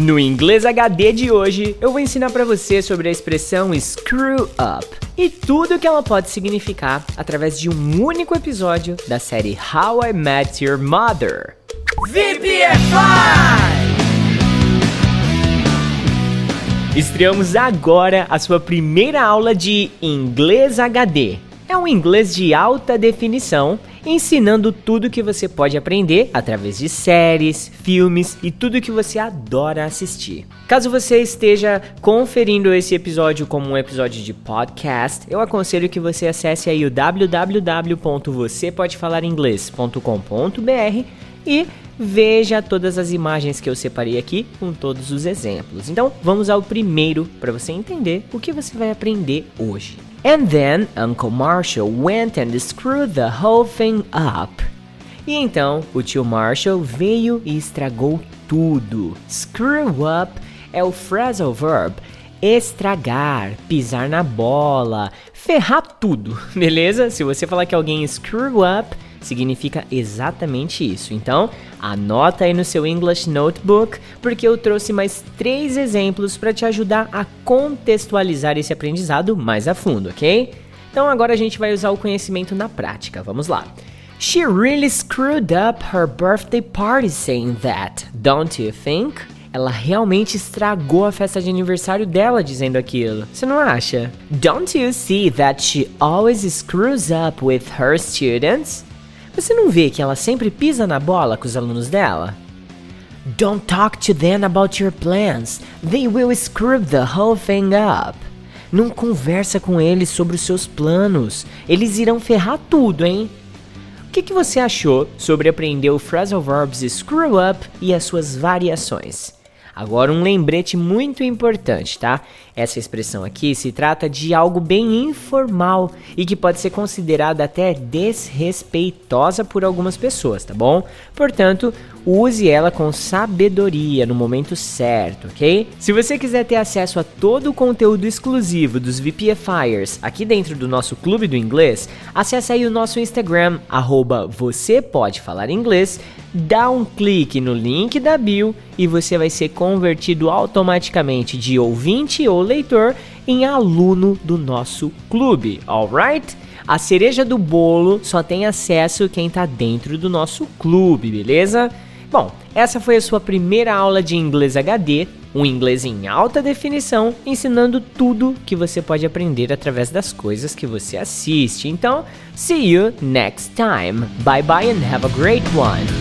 No Inglês HD de hoje, eu vou ensinar para você sobre a expressão screw up e tudo o que ela pode significar através de um único episódio da série How I Met Your Mother. VPFI! Estreamos agora a sua primeira aula de Inglês HD. É um inglês de alta definição ensinando tudo que você pode aprender através de séries, filmes e tudo que você adora assistir. Caso você esteja conferindo esse episódio como um episódio de podcast, eu aconselho que você acesse aí o www.vocêpodefalaringlês.com.br e veja todas as imagens que eu separei aqui com todos os exemplos. Então, vamos ao primeiro para você entender o que você vai aprender hoje. And then Uncle Marshall went and screwed the whole thing up. E então o tio Marshall veio e estragou tudo. Screw up é o phrasal verb estragar, pisar na bola, ferrar tudo, beleza? Se você falar que alguém screw up, significa exatamente isso. Então, anota aí no seu English Notebook, porque eu trouxe mais três exemplos para te ajudar a contextualizar esse aprendizado mais a fundo, ok? Então agora a gente vai usar o conhecimento na prática. Vamos lá. She really screwed up her birthday party saying that, don't you think? Ela realmente estragou a festa de aniversário dela dizendo aquilo. Você não acha? Don't you see that she always screws up with her students? Você não vê que ela sempre pisa na bola com os alunos dela? Don't talk to them about your plans. They will screw the whole thing up. Não conversa com eles sobre os seus planos. Eles irão ferrar tudo, hein? O que, que você achou sobre aprender o phrasal verbs screw up e as suas variações? Agora um lembrete muito importante, tá? Essa expressão aqui se trata de algo bem informal e que pode ser considerada até desrespeitosa por algumas pessoas, tá bom? Portanto, use ela com sabedoria no momento certo, ok? Se você quiser ter acesso a todo o conteúdo exclusivo dos VPFires aqui dentro do nosso clube do inglês, acesse aí o nosso Instagram, arroba você pode falar inglês, dá um clique no link da bio e você vai ser convertido automaticamente de ouvinte ou leitor em aluno do nosso clube, alright? A cereja do bolo só tem acesso quem está dentro do nosso clube, beleza? Bom, essa foi a sua primeira aula de inglês HD, um inglês em alta definição, ensinando tudo que você pode aprender através das coisas que você assiste. Então, see you next time. Bye bye and have a great one.